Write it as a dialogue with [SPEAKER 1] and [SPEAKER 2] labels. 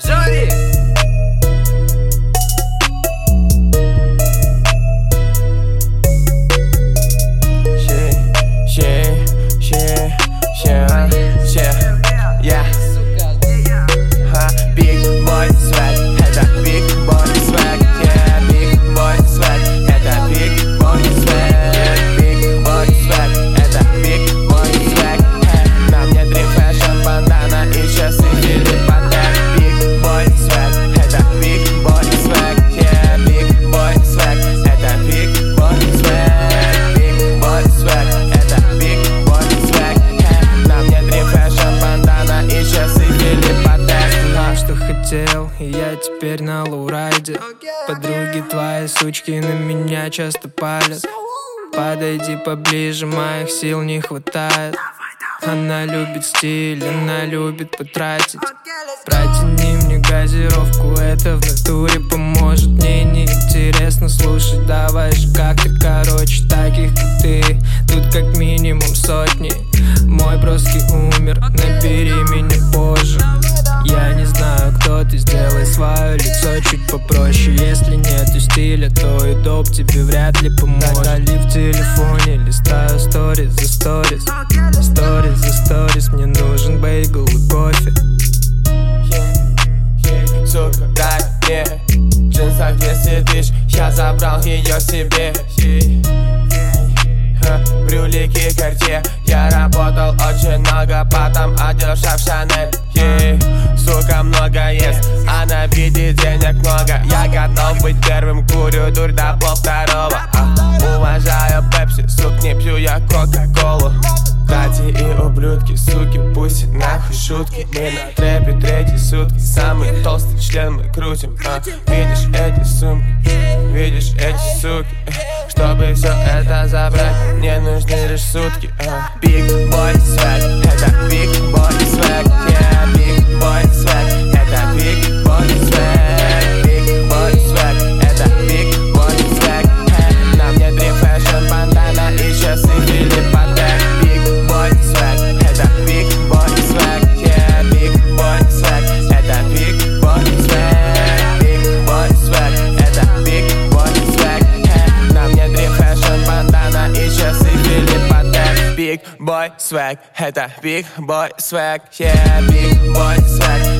[SPEAKER 1] sabes. Теперь на lowride е Подруги твои сучки на меня часто палят. Подойди поближе, моих сил не хватает. Она любит стиль, она любит потратить. Протяни мне газировку, это в натуре попроще Если нету стиля, то и доп тебе вряд ли поможет. Дали в телефоне, листаю сторис за сторис. Сторис за сторис, мне нужен бейгл и кофе.
[SPEAKER 2] Сука, дай мне В джинсах 200 тысяч, я забрал ее себе. Брюлики карте. Я работал очень много, потом оделся в Шанель много ест, а на виде денег много. Я готов быть первым, курю дурь до пол второго а, Уважаю пепси, сук, не пью я кока-колу. Кстати и ублюдки, суки, пусть нахуй шутки. Мы на трэпе третьи сутки, самый толстый член мы крутим а, Видишь эти сумки, видишь эти суки? Чтобы все это забрать, мне нужны лишь сутки uh. big boy swag, had that big boy swag, yeah, big boy swag.